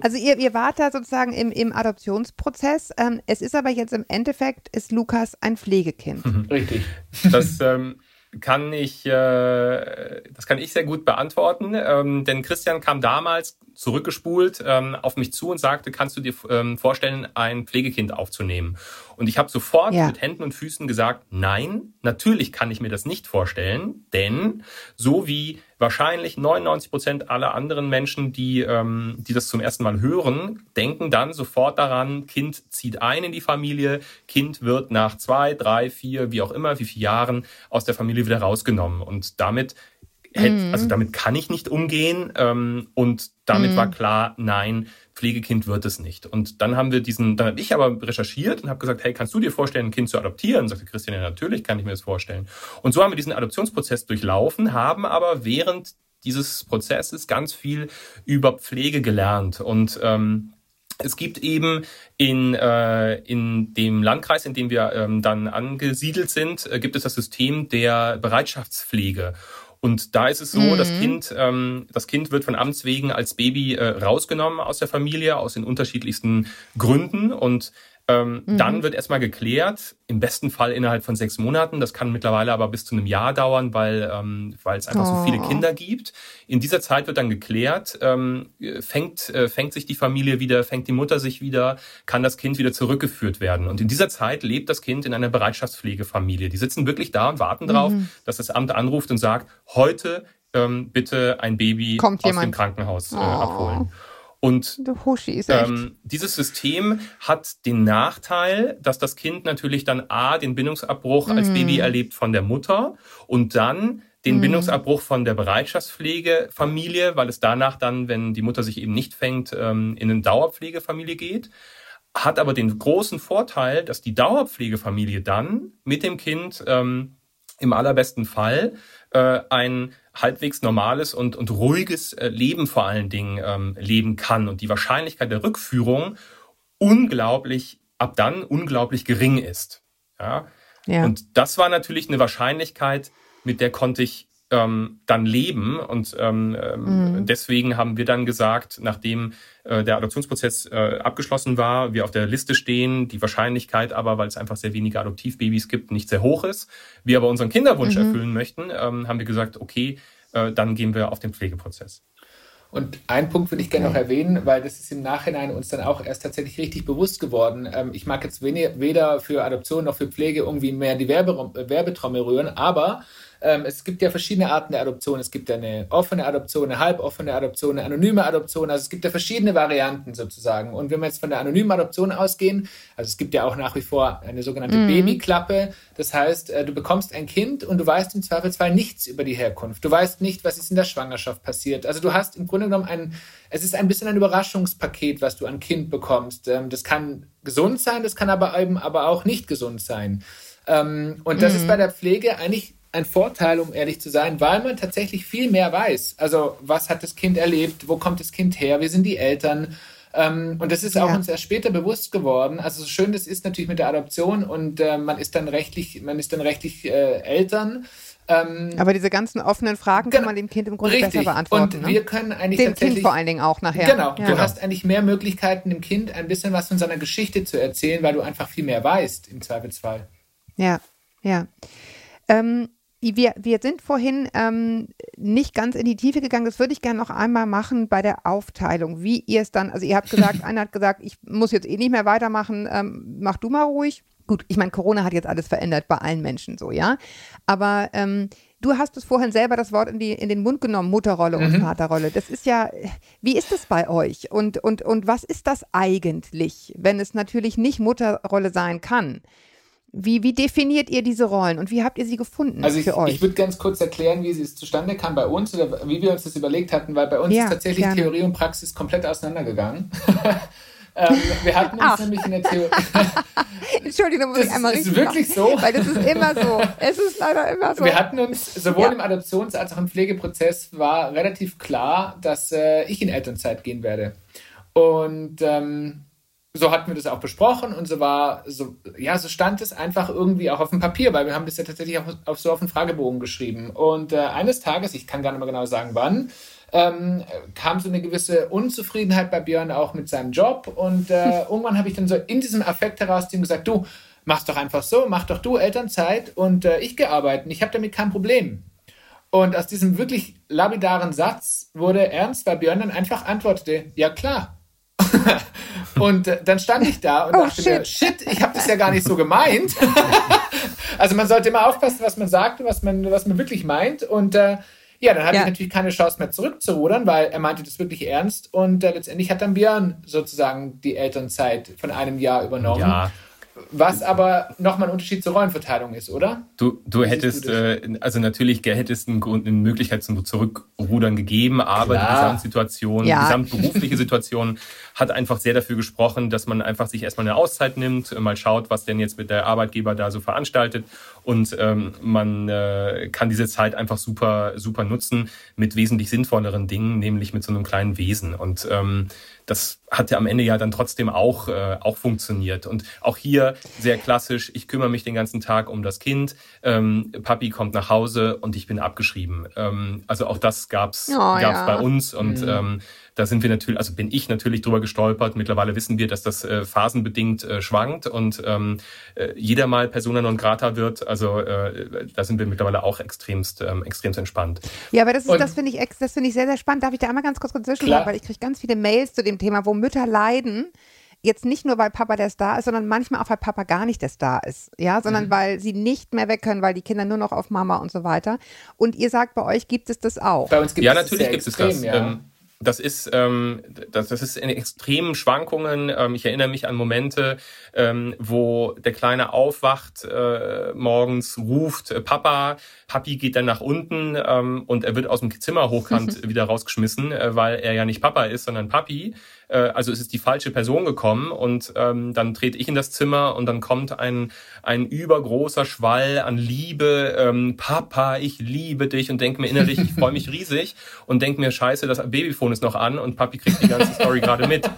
Also ihr, ihr wart da sozusagen im, im Adoptionsprozess. Ähm, es ist aber jetzt im Endeffekt, ist Lukas ein Pflegekind. Richtig. Das ähm, kann ich, äh, das kann ich sehr gut beantworten, ähm, denn Christian kam damals zurückgespult ähm, auf mich zu und sagte, kannst du dir ähm, vorstellen, ein Pflegekind aufzunehmen? Und ich habe sofort Ja. mit Händen und Füßen gesagt, nein, natürlich kann ich mir das nicht vorstellen, denn so wie wahrscheinlich 99 Prozent aller anderen Menschen, die, ähm, die das zum ersten Mal hören, denken dann sofort daran, Kind zieht ein in die Familie, Kind wird nach zwei, drei, vier, wie auch immer, wie viele Jahren aus der Familie wieder rausgenommen. Und damit hätte, also damit kann ich nicht umgehen. Ähm, und damit war klar, nein, Pflegekind wird es nicht. Und dann haben wir diesen, dann habe ich aber recherchiert und habe gesagt, hey, kannst du dir vorstellen, ein Kind zu adoptieren? Und sagte Christian, ja, natürlich kann ich mir das vorstellen. Und so haben wir diesen Adoptionsprozess durchlaufen, haben aber während dieses Prozesses ganz viel über Pflege gelernt und ähm, es gibt eben in, äh, in dem Landkreis, in dem wir ähm, dann angesiedelt sind, äh, gibt es das System der Bereitschaftspflege. Und da ist es so, mhm. das Kind, ähm, das Kind wird von Amts wegen als Baby äh, rausgenommen aus der Familie aus den unterschiedlichsten Gründen und ähm, mhm. Dann wird erstmal geklärt, im besten Fall innerhalb von sechs Monaten. Das kann mittlerweile aber bis zu einem Jahr dauern, weil ähm, weil es einfach oh. so viele oh. Kinder gibt. In dieser Zeit wird dann geklärt, ähm, fängt, äh, fängt sich die Familie wieder, fängt die Mutter sich wieder, kann das Kind wieder zurückgeführt werden. Und in dieser Zeit lebt das Kind in einer Bereitschaftspflegefamilie. Die sitzen wirklich da und warten darauf, mhm. dass das Amt anruft und sagt, heute ähm, bitte ein Baby Kommt aus jemand. dem Krankenhaus äh, oh. abholen. Und ähm, dieses System hat den Nachteil, dass das Kind natürlich dann A, den Bindungsabbruch mhm. als Baby erlebt von der Mutter und dann den mhm. Bindungsabbruch von der Bereitschaftspflegefamilie, weil es danach dann, wenn die Mutter sich eben nicht fängt, ähm, in eine Dauerpflegefamilie geht. Hat aber den großen Vorteil, dass die Dauerpflegefamilie dann mit dem Kind ähm, im allerbesten Fall äh, ein halbwegs normales und, und ruhiges äh, Leben vor allen Dingen ähm, leben kann und die Wahrscheinlichkeit der Rückführung unglaublich, ab dann unglaublich gering ist. Ja? ja. Und das war natürlich eine Wahrscheinlichkeit, mit der konnte ich ähm, dann leben. Und ähm, ähm, mhm. deswegen haben wir dann gesagt, nachdem äh, der Adoptionsprozess äh, abgeschlossen war, wir auf der Liste stehen, die Wahrscheinlichkeit aber, weil es einfach sehr wenige Adoptivbabys gibt, nicht sehr hoch ist, wir aber unseren Kinderwunsch mhm. erfüllen möchten, ähm, haben wir gesagt, okay, äh, dann gehen wir auf den Pflegeprozess. Und einen Punkt würde ich gerne noch erwähnen, weil das ist im Nachhinein uns dann auch erst tatsächlich richtig bewusst geworden. Ähm, ich mag jetzt weder für Adoption noch für Pflege irgendwie mehr die Werbe Werbetrommel rühren, aber ähm, es gibt ja verschiedene Arten der Adoption. Es gibt ja eine offene Adoption, eine halboffene Adoption, eine anonyme Adoption. Also es gibt ja verschiedene Varianten sozusagen. Und wenn wir jetzt von der anonymen Adoption ausgehen, also es gibt ja auch nach wie vor eine sogenannte mhm. Babyklappe. Das heißt, äh, du bekommst ein Kind und du weißt im Zweifelsfall nichts über die Herkunft. Du weißt nicht, was ist in der Schwangerschaft passiert. Also du hast im Grunde genommen ein, es ist ein bisschen ein Überraschungspaket, was du an Kind bekommst. Ähm, das kann gesund sein, das kann aber eben aber auch nicht gesund sein. Ähm, und das mhm. ist bei der Pflege eigentlich ein Vorteil, um ehrlich zu sein, weil man tatsächlich viel mehr weiß. Also, was hat das Kind erlebt? Wo kommt das Kind her? Wie sind die Eltern? Ähm, und das ist auch ja. uns erst später bewusst geworden. Also, so schön das ist natürlich mit der Adoption und äh, man ist dann rechtlich, man ist dann rechtlich äh, Eltern. Ähm, Aber diese ganzen offenen Fragen kann man dem Kind im Grunde richtig. besser beantworten. Und ne? wir können eigentlich dem Kind vor allen Dingen auch nachher. Genau. Ja. Du hast eigentlich mehr Möglichkeiten, dem Kind ein bisschen was von seiner Geschichte zu erzählen, weil du einfach viel mehr weißt im Zweifelsfall. Ja, ja. Ähm, wir, wir sind vorhin ähm, nicht ganz in die Tiefe gegangen. Das würde ich gerne noch einmal machen bei der Aufteilung, wie ihr es dann, also ihr habt gesagt, einer hat gesagt, ich muss jetzt eh nicht mehr weitermachen, ähm, mach du mal ruhig. Gut, ich meine, Corona hat jetzt alles verändert bei allen Menschen so, ja. Aber ähm, du hast es vorhin selber das Wort in, die, in den Mund genommen, Mutterrolle und mhm. Vaterrolle. Das ist ja, wie ist es bei euch? Und, und, und was ist das eigentlich, wenn es natürlich nicht Mutterrolle sein kann? Wie, wie definiert ihr diese Rollen und wie habt ihr sie gefunden also ich, für euch? Ich würde ganz kurz erklären, wie es zustande kam bei uns oder wie wir uns das überlegt hatten, weil bei uns ja, ist tatsächlich gerne. Theorie und Praxis komplett auseinandergegangen. ähm, wir hatten uns Ach. nämlich in der Theorie. Entschuldigung, muss das ich einmal richtig. Ist wirklich so? Weil das ist immer so. Es ist leider immer so. Wir hatten uns sowohl ja. im Adoptions- als auch im Pflegeprozess war relativ klar, dass äh, ich in Elternzeit gehen werde. Und ähm, so hatten wir das auch besprochen und so war, so, ja, so stand es einfach irgendwie auch auf dem Papier, weil wir haben das ja tatsächlich auch auf, so auf den Fragebogen geschrieben. Und äh, eines Tages, ich kann gar nicht mehr genau sagen wann, ähm, kam so eine gewisse Unzufriedenheit bei Björn auch mit seinem Job und äh, irgendwann habe ich dann so in diesem Affekt heraus ihm gesagt, du, mach's doch einfach so, mach doch du Elternzeit und äh, ich gehe arbeiten, ich habe damit kein Problem. Und aus diesem wirklich lapidaren Satz wurde ernst, weil Björn dann einfach antwortete, ja klar, und äh, dann stand ich da und oh, dachte shit. mir, shit, ich habe das ja gar nicht so gemeint. also man sollte immer aufpassen, was man sagt und was man, was man wirklich meint. Und äh, ja, dann hatte ja. ich natürlich keine Chance mehr zurückzurudern, weil er meinte das wirklich ernst. Und äh, letztendlich hat dann Björn sozusagen die Elternzeit von einem Jahr übernommen. Ja. Was aber nochmal ein Unterschied zur Rollenverteilung ist, oder? Du, du hättest, du äh, also natürlich hättest einen Grund, eine Möglichkeit zum Zurückrudern gegeben, aber Klar. die Gesamtsituation, ja. die gesamtberufliche Situation hat einfach sehr dafür gesprochen, dass man einfach sich erstmal eine Auszeit nimmt, mal schaut, was denn jetzt mit der Arbeitgeber da so veranstaltet und ähm, man äh, kann diese Zeit einfach super, super nutzen mit wesentlich sinnvolleren Dingen, nämlich mit so einem kleinen Wesen und ähm, das hat ja am Ende ja dann trotzdem auch, äh, auch funktioniert. Und auch hier sehr klassisch, ich kümmere mich den ganzen Tag um das Kind, ähm, Papi kommt nach Hause und ich bin abgeschrieben. Ähm, also auch das gab's, Oh, gab's ja. bei uns und ähm, da sind wir natürlich, also bin ich natürlich drüber gestolpert. Mittlerweile wissen wir, dass das äh, phasenbedingt äh, schwankt und ähm, äh, jeder mal Persona non grata wird. Also äh, da sind wir mittlerweile auch extremst, ähm, extremst entspannt. Ja, aber das ist, Und- das finde ich, das finde ich sehr, sehr spannend. Darf ich da einmal ganz kurz dazwischen sagen, weil ich kriege ganz viele Mails zu dem Thema, wo Mütter leiden. Jetzt nicht nur, weil Papa der Star ist, sondern manchmal auch, weil Papa gar nicht der Star ist. Ja, sondern Mhm. weil sie nicht mehr weg können, weil die Kinder nur noch auf Mama und so weiter. Und ihr sagt, bei euch gibt es das auch. Bei uns gibt ja, es natürlich gibt es das. Ja. Ähm, das ist, ähm, das, das ist in extremen Schwankungen. Ähm, ich erinnere mich an Momente, ähm, wo der Kleine aufwacht, äh, morgens ruft, äh, Papa, Papi geht dann nach unten ähm, und er wird aus dem Zimmer hochkant wieder rausgeschmissen, äh, weil er ja nicht Papa ist, sondern Papi. Äh, also es ist die falsche Person gekommen und ähm, dann trete ich in das Zimmer und dann kommt ein, ein übergroßer Schwall an Liebe, ähm, Papa, ich liebe dich und denke mir innerlich, ich freue mich riesig und denke mir, scheiße, das Babyphone ist noch an und Papi kriegt die ganze Story gerade mit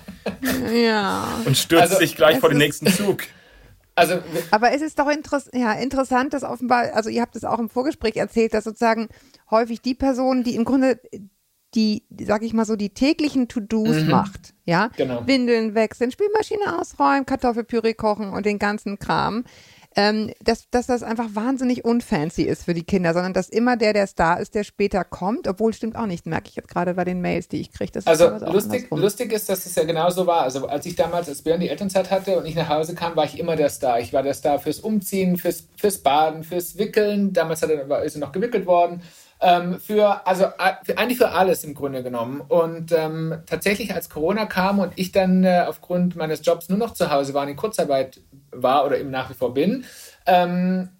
Ja. und stürzt Also, sich gleich vor den nächsten Zug. Also Aber es ist doch interess ja, interessant, dass offenbar, also ihr habt es auch im Vorgespräch erzählt, dass sozusagen häufig die Person, die im Grunde die, sag ich mal so, die täglichen To-Dos macht, ja, Genau. Windeln wechseln, Spülmaschine ausräumen, Kartoffelpüree kochen und den ganzen Kram, ähm, dass, dass das einfach wahnsinnig unfancy ist für die Kinder, sondern dass immer der, der Star ist, der später kommt, obwohl stimmt auch nicht, merke ich jetzt gerade bei den Mails, die ich kriege. Also lustig, lustig ist, dass es ja genauso war. Also als ich damals als Björn die Elternzeit hatte und ich nach Hause kam, war ich immer der Star. Ich war der Star fürs Umziehen, fürs, fürs Baden, fürs Wickeln. Damals hat er, war, ist er noch gewickelt worden. Ähm, für, also für, eigentlich für alles im Grunde genommen. Und ähm, tatsächlich, als Corona kam und ich dann äh, aufgrund meines Jobs nur noch zu Hause war und in Kurzarbeit war oder eben nach wie vor bin, ähm,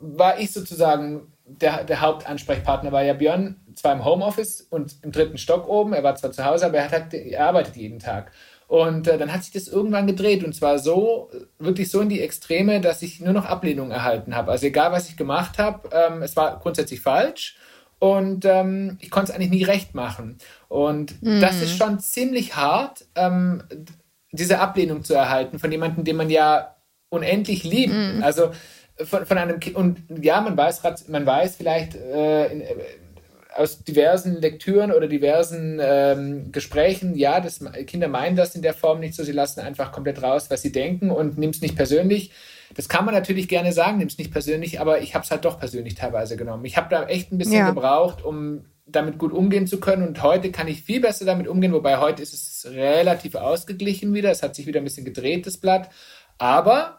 war ich sozusagen der, der Hauptansprechpartner, weil ja Björn zwar im Homeoffice und im dritten Stock oben, er war zwar zu Hause, aber er, hat halt, er arbeitet jeden Tag. Und äh, dann hat sich das irgendwann gedreht und zwar so, wirklich so in die Extreme, dass ich nur noch Ablehnung erhalten habe. Also egal, was ich gemacht habe, ähm, es war grundsätzlich falsch und ähm, ich konnte es eigentlich nie recht machen. Und das ist schon ziemlich hart, ähm, diese Ablehnung zu erhalten von jemandem, den man ja unendlich liebt. Also von, von einem Kind. Und ja, man weiß, man weiß vielleicht äh, in, äh, aus diversen Lektüren oder diversen ähm, Gesprächen, ja, das, Kinder meinen das in der Form nicht so, sie lassen einfach komplett raus, was sie denken und nimm es nicht persönlich. Das kann man natürlich gerne sagen, nimm es nicht persönlich, aber ich habe es halt doch persönlich teilweise genommen. Ich habe da echt ein bisschen Ja. gebraucht, um damit gut umgehen zu können und heute kann ich viel besser damit umgehen, wobei heute ist es relativ ausgeglichen wieder, es hat sich wieder ein bisschen gedreht, das Blatt, aber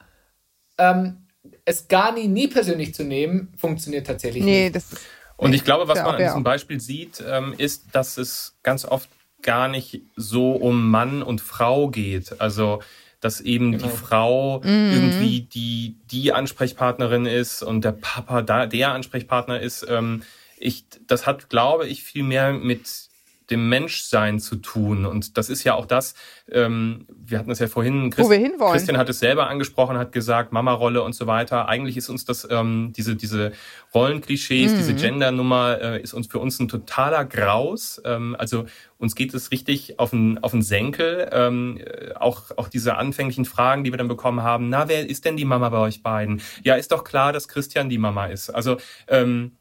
ähm, es gar nie, nie persönlich zu nehmen, funktioniert tatsächlich Nee, nicht. das ist. Und ich glaube, was man an diesem Beispiel sieht, ähm, ist, dass es ganz oft gar nicht so um Mann und Frau geht. Also, dass eben Genau. die Frau irgendwie die, die Ansprechpartnerin ist und der Papa da der Ansprechpartner ist. Ähm, ich, das hat, glaube ich, viel mehr mit dem Menschsein zu tun. Und das ist ja auch das, ähm, wir hatten es ja vorhin, Wo wir hinwollen. Christian hat es selber angesprochen, hat gesagt, Mama-Rolle und so weiter. Eigentlich ist uns das, ähm, diese, diese Rollenklischees, diese Gender-Nummer, äh, ist uns für uns ein totaler Graus. Ähm, also uns geht es richtig auf den, auf den Senkel. Ähm, äh, auch, auch diese anfänglichen Fragen, die wir dann bekommen haben. Na, wer ist denn die Mama bei euch beiden? Ja, ist doch klar, dass Christian die Mama ist. Also, ähm,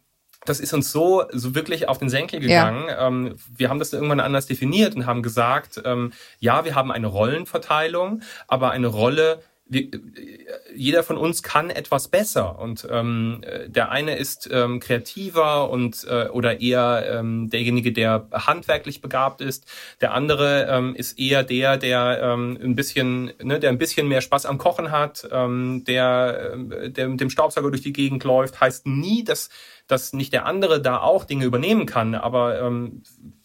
das ist uns so, so wirklich auf den Senkel gegangen. Ähm, wir haben das irgendwann anders definiert und haben gesagt, ähm, ja, wir haben eine Rollenverteilung, aber eine Rolle, wir, jeder von uns kann etwas besser und ähm, äh, der eine ist ähm, kreativer und äh, oder eher ähm, derjenige, der handwerklich begabt ist. Der andere ähm, ist eher der, der ähm, ein bisschen, ne, der ein bisschen mehr Spaß am Kochen hat, ähm, der, ähm, der mit dem Staubsauger durch die Gegend läuft. Heißt nie, dass dass nicht der andere da auch Dinge übernehmen kann, aber ähm,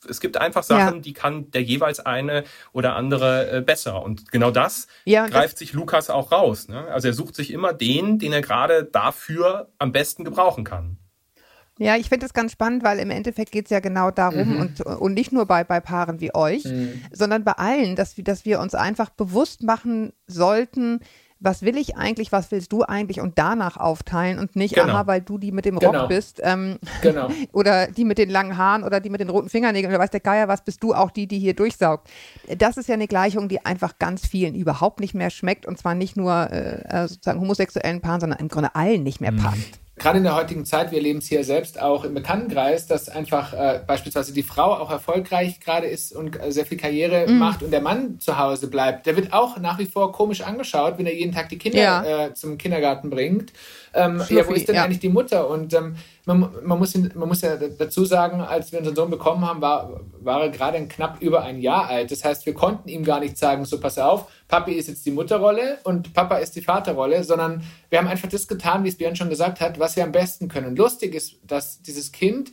es gibt einfach Sachen, Ja. die kann der jeweils eine oder andere äh, besser. Und genau das Ja, und das- greift sich Lukas auch raus. Ne? Also er sucht sich immer den, den er gerade dafür am besten gebrauchen kann. Ja, ich finde das ganz spannend, weil im Endeffekt geht es ja genau darum und, und nicht nur bei, bei Paaren wie euch, sondern bei allen, dass wir, dass wir uns einfach bewusst machen sollten, was will ich eigentlich, was willst du eigentlich und danach aufteilen und nicht, Genau. aha, weil du die mit dem Rock Genau. bist ähm, Genau. oder die mit den langen Haaren oder die mit den roten Fingernägeln oder weiß der Geier was, bist du auch die, die hier durchsaugt. Das ist ja eine Gleichung, die einfach ganz vielen überhaupt nicht mehr schmeckt und zwar nicht nur äh, äh, sozusagen homosexuellen Paaren, sondern im Grunde allen nicht mehr Mhm. passt. Gerade in der heutigen Zeit, wir erleben es hier selbst auch im Bekanntenkreis, dass einfach äh, beispielsweise die Frau auch erfolgreich gerade ist und äh, sehr viel Karriere Mhm. macht und der Mann zu Hause bleibt. Der wird auch nach wie vor komisch angeschaut, wenn er jeden Tag die Kinder Ja. äh, zum Kindergarten bringt. Ähm, ja, wo ist denn ja. eigentlich die Mutter? Und ähm, man, man, muss, ihn- man muss ja dazu sagen, als wir unseren Sohn bekommen haben, war, war er gerade ein knapp über ein Jahr alt. Das heißt, wir konnten ihm gar nicht sagen, so pass auf, Papi ist jetzt die Mutterrolle und Papa ist die Vaterrolle, sondern wir haben einfach das getan, wie es Björn schon gesagt hat, was wir am besten können. Und lustig ist, dass dieses Kind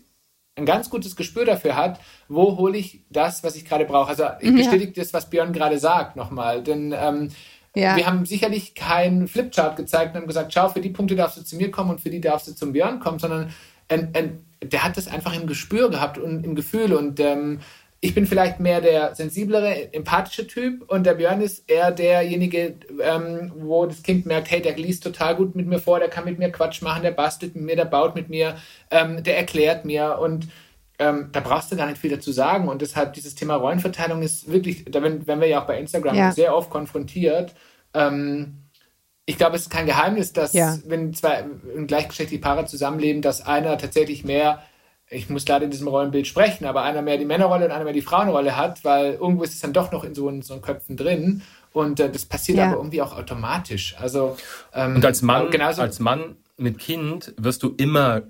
ein ganz gutes Gespür dafür hat, wo hole ich das, was ich gerade brauche. Also ich bestätige das, was Björn gerade sagt, nochmal. Denn ähm, Ja. wir haben sicherlich keinen Flipchart gezeigt und haben gesagt, schau, für die Punkte darfst du zu mir kommen und für die darfst du zum Björn kommen, sondern ein, ein, der hat das einfach im Gespür gehabt und im Gefühl. Und ähm, ich bin vielleicht mehr der sensiblere, empathische Typ und der Björn ist eher derjenige, ähm, wo das Kind merkt, hey, der liest total gut mit mir vor, der kann mit mir Quatsch machen, der bastelt mit mir, der baut mit mir, ähm, der erklärt mir und ähm, da brauchst du gar nicht viel dazu sagen. Und deshalb dieses Thema Rollenverteilung ist wirklich, da werden, wir ja auch bei Instagram Ja. sehr oft konfrontiert. Ähm, ich glaube, es ist kein Geheimnis, dass Ja. wenn zwei gleichgeschlechtliche Paare zusammenleben, dass einer tatsächlich mehr, ich muss leider in diesem Rollenbild sprechen, aber einer mehr die Männerrolle und einer mehr die Frauenrolle hat, weil irgendwo ist es dann doch noch in so, in so Köpfen drin. Und äh, das passiert Ja. aber irgendwie auch automatisch. Also ähm, Und als Mann, genauso, als Mann mit Kind wirst du immer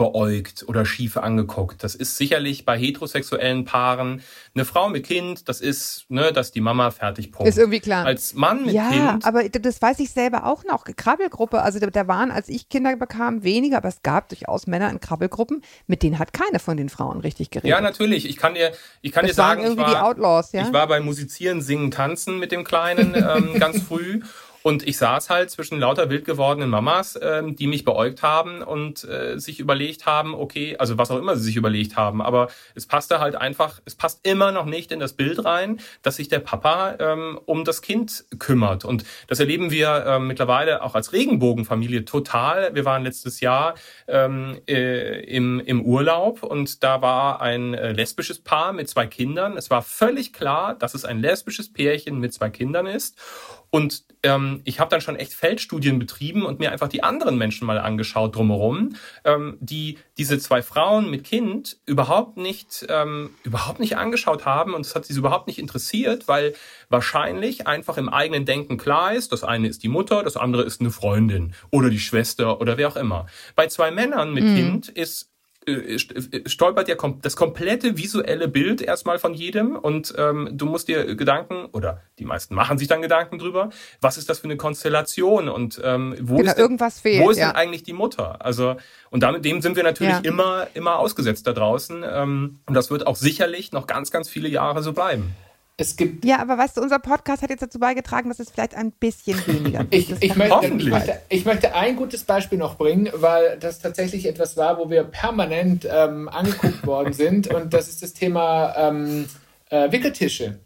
beäugt oder schief angeguckt. Das ist sicherlich bei heterosexuellen Paaren eine Frau mit Kind, das ist, ne, dass die Mama fertig Punkt. Ist irgendwie klar. Als Mann mit ja, Kind, aber d- das weiß ich selber auch noch. Krabbelgruppe, also da, waren, als ich Kinder bekam, weniger, aber es gab durchaus Männer in Krabbelgruppen, mit denen hat keine von den Frauen richtig geredet. ja natürlich. Ich kann dir, ich kann das dir sagen, ich war, Outlaws, ja? ich war beim Musizieren, Singen, Tanzen mit dem Kleinen ähm, ganz früh. Und ich saß halt zwischen lauter wild gewordenen Mamas, ähm, die mich beäugt haben und äh, sich überlegt haben, okay, also was auch immer sie sich überlegt haben, aber es passte halt einfach, es passt immer noch nicht in das Bild rein, dass sich der Papa ähm, um das Kind kümmert. Und das erleben wir ähm, mittlerweile auch als Regenbogenfamilie total. Wir waren letztes Jahr ähm, äh, im, im Urlaub und da war ein äh, lesbisches Paar mit zwei Kindern. Es war völlig klar, dass es ein lesbisches Pärchen mit zwei Kindern ist. Und ähm, ich habe dann schon echt Feldstudien betrieben und mir einfach die anderen Menschen mal angeschaut drumherum, ähm, die diese zwei Frauen mit Kind überhaupt nicht, ähm, überhaupt nicht angeschaut haben und es hat sie überhaupt nicht interessiert, weil wahrscheinlich einfach im eigenen Denken klar ist, das eine ist die Mutter, das andere ist eine Freundin oder die Schwester oder wer auch immer. Bei zwei Männern mit Kind ist st- stolpert ja das komplette visuelle Bild erstmal von jedem und ähm, du musst dir Gedanken, oder die meisten machen sich dann Gedanken drüber, was ist das für eine Konstellation und ähm, wo, Genau, ist denn, irgendwas fehlt, wo ist ja. denn eigentlich die Mutter? Also, und damit dem sind wir natürlich Ja. immer, immer ausgesetzt da draußen ähm, und das wird auch sicherlich noch ganz, ganz viele Jahre so bleiben. Es gibt Ja, aber weißt du, unser Podcast hat jetzt dazu beigetragen, dass es vielleicht ein bisschen weniger. Ich, ich, möchte, ich, möchte, ich möchte ein gutes Beispiel noch bringen, weil das tatsächlich etwas war, wo wir permanent ähm, angeguckt worden sind. Und das ist das Thema ähm, äh, Wickeltische.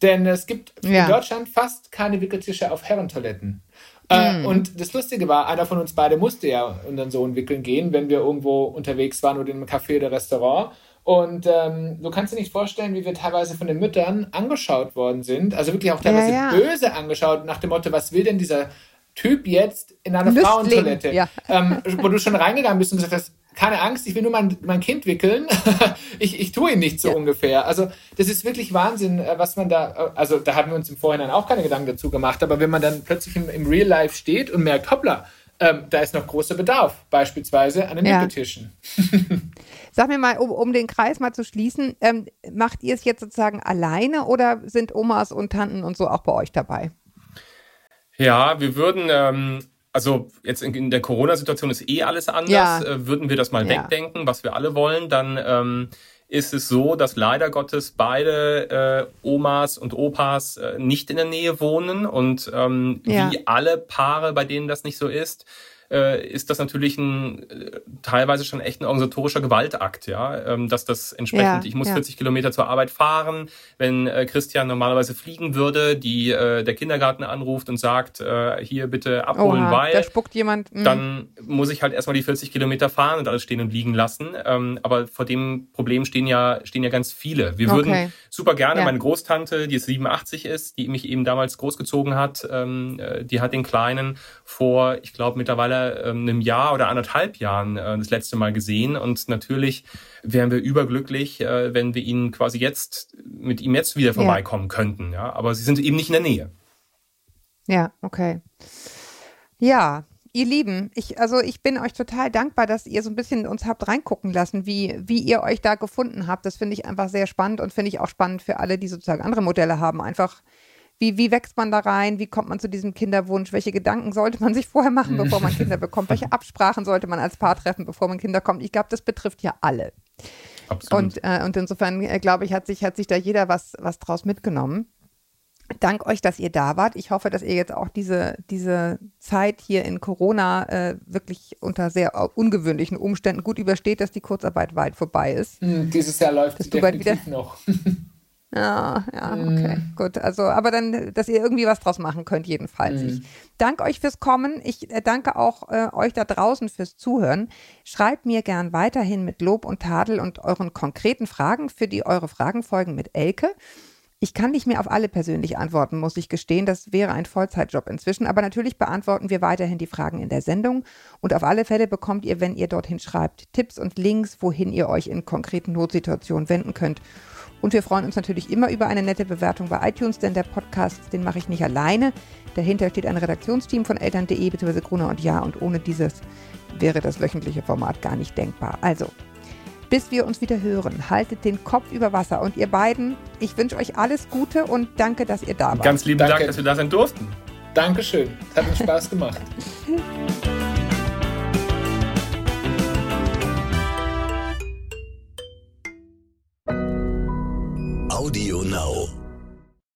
Denn es gibt Ja. in Deutschland fast keine Wickeltische auf Herrentoiletten. Äh, und das Lustige war, einer von uns beide musste ja unseren Sohn wickeln gehen, wenn wir irgendwo unterwegs waren oder in einem Café oder Restaurant. Und ähm, du kannst dir nicht vorstellen, wie wir teilweise von den Müttern angeschaut worden sind. Also wirklich auch teilweise Ja, ja. böse angeschaut, nach dem Motto, was will denn dieser Typ jetzt in einer Lüstling, Frauentoilette? ja. Ähm, wo du schon reingegangen bist und gesagt hast, keine Angst, ich will nur mein, mein Kind wickeln. ich, ich tue ihn nicht so Ja. ungefähr. Also das ist wirklich Wahnsinn, äh, was man da, äh, also da haben wir uns im Vorhinein auch keine Gedanken dazu gemacht, aber wenn man dann plötzlich im, im Real Life steht und merkt, hoppla, ähm, da ist noch großer Bedarf, beispielsweise an den Ja. Wickeltischen. Sag mir mal, um, um den Kreis mal zu schließen, ähm, macht ihr es jetzt sozusagen alleine oder sind Omas und Tanten und so auch bei euch dabei? Ja, wir würden, ähm, also jetzt in, in der Corona-Situation ist eh alles anders. Ja. Äh, würden wir das mal Ja. wegdenken, was wir alle wollen, dann ähm, ist es so, dass leider Gottes beide äh, Omas und Opas äh, nicht in der Nähe wohnen und ähm, Ja. wie alle Paare, bei denen das nicht so ist, äh, ist das natürlich ein äh, teilweise schon echt ein organisatorischer Gewaltakt, ja, ähm, dass das entsprechend, Ja, ich muss ja. 40 Kilometer zur Arbeit fahren, wenn äh, Christian normalerweise fliegen würde, die äh, der Kindergarten anruft und sagt, äh, hier bitte abholen, Oha, weil da spuckt jemand. mm. dann muss ich halt erstmal die 40 Kilometer fahren und alles stehen und liegen lassen. Ähm, aber vor dem Problem stehen ja, stehen ja ganz viele. Wir Okay. würden super gerne, Ja. meine Großtante, die jetzt 87 ist, die mich eben damals großgezogen hat, ähm, äh, die hat den Kleinen vor, ich glaube, mittlerweile ähm, einem Jahr oder anderthalb Jahren äh, das letzte Mal gesehen. Und natürlich wären wir überglücklich, äh, wenn wir ihn quasi jetzt mit ihm jetzt wieder vorbeikommen könnten. Ja, aber sie sind eben nicht in der Nähe. Ja, okay. Ja, ihr Lieben, ich, also ich bin euch total dankbar, dass ihr so ein bisschen uns habt reingucken lassen, wie, wie ihr euch da gefunden habt. Das finde ich einfach sehr spannend und finde ich auch spannend für alle, die sozusagen andere Modelle haben. Einfach, wie, wie wächst man da rein? Wie kommt man zu diesem Kinderwunsch? Welche Gedanken sollte man sich vorher machen, bevor man Kinder bekommt? Welche Absprachen sollte man als Paar treffen, bevor man Kinder kommt? Ich glaube, das betrifft ja alle. Absolut. Und, äh, und insofern, äh, glaube ich, hat sich, hat sich da jeder was, was draus mitgenommen. Dank euch, dass ihr da wart. Ich hoffe, dass ihr jetzt auch diese, diese Zeit hier in Corona äh, wirklich unter sehr au- ungewöhnlichen Umständen gut übersteht, dass die Kurzarbeit weit vorbei ist. Hm, Dieses Jahr läuft Dass sie definitiv noch. Ja, ja, okay, gut. Also, aber dann, dass ihr irgendwie was draus machen könnt, jedenfalls. Ich danke euch fürs Kommen. Ich äh, danke auch äh, euch da draußen fürs Zuhören. Schreibt mir gern weiterhin mit Lob und Tadel und euren konkreten Fragen, für die eure Fragen folgen mit Elke. Ich kann nicht mehr auf alle persönlich antworten, muss ich gestehen. Das wäre ein Vollzeitjob inzwischen. Aber natürlich beantworten wir weiterhin die Fragen in der Sendung. Und auf alle Fälle bekommt ihr, wenn ihr dorthin schreibt, Tipps und Links, wohin ihr euch in konkreten Notsituationen wenden könnt. Und wir freuen uns natürlich immer über eine nette Bewertung bei iTunes, denn der Podcast, den mache ich nicht alleine. Dahinter steht ein Redaktionsteam von eltern.de bzw. Gruner und Ja und ohne dieses wäre das wöchentliche Format gar nicht denkbar. Also, bis wir uns wieder hören, haltet den Kopf über Wasser und ihr beiden, ich wünsche euch alles Gute und danke, dass ihr da wart. Ganz lieben Danke. Dank, dass wir da sein durften. Dankeschön. Hat uns Spaß gemacht. Audio Now.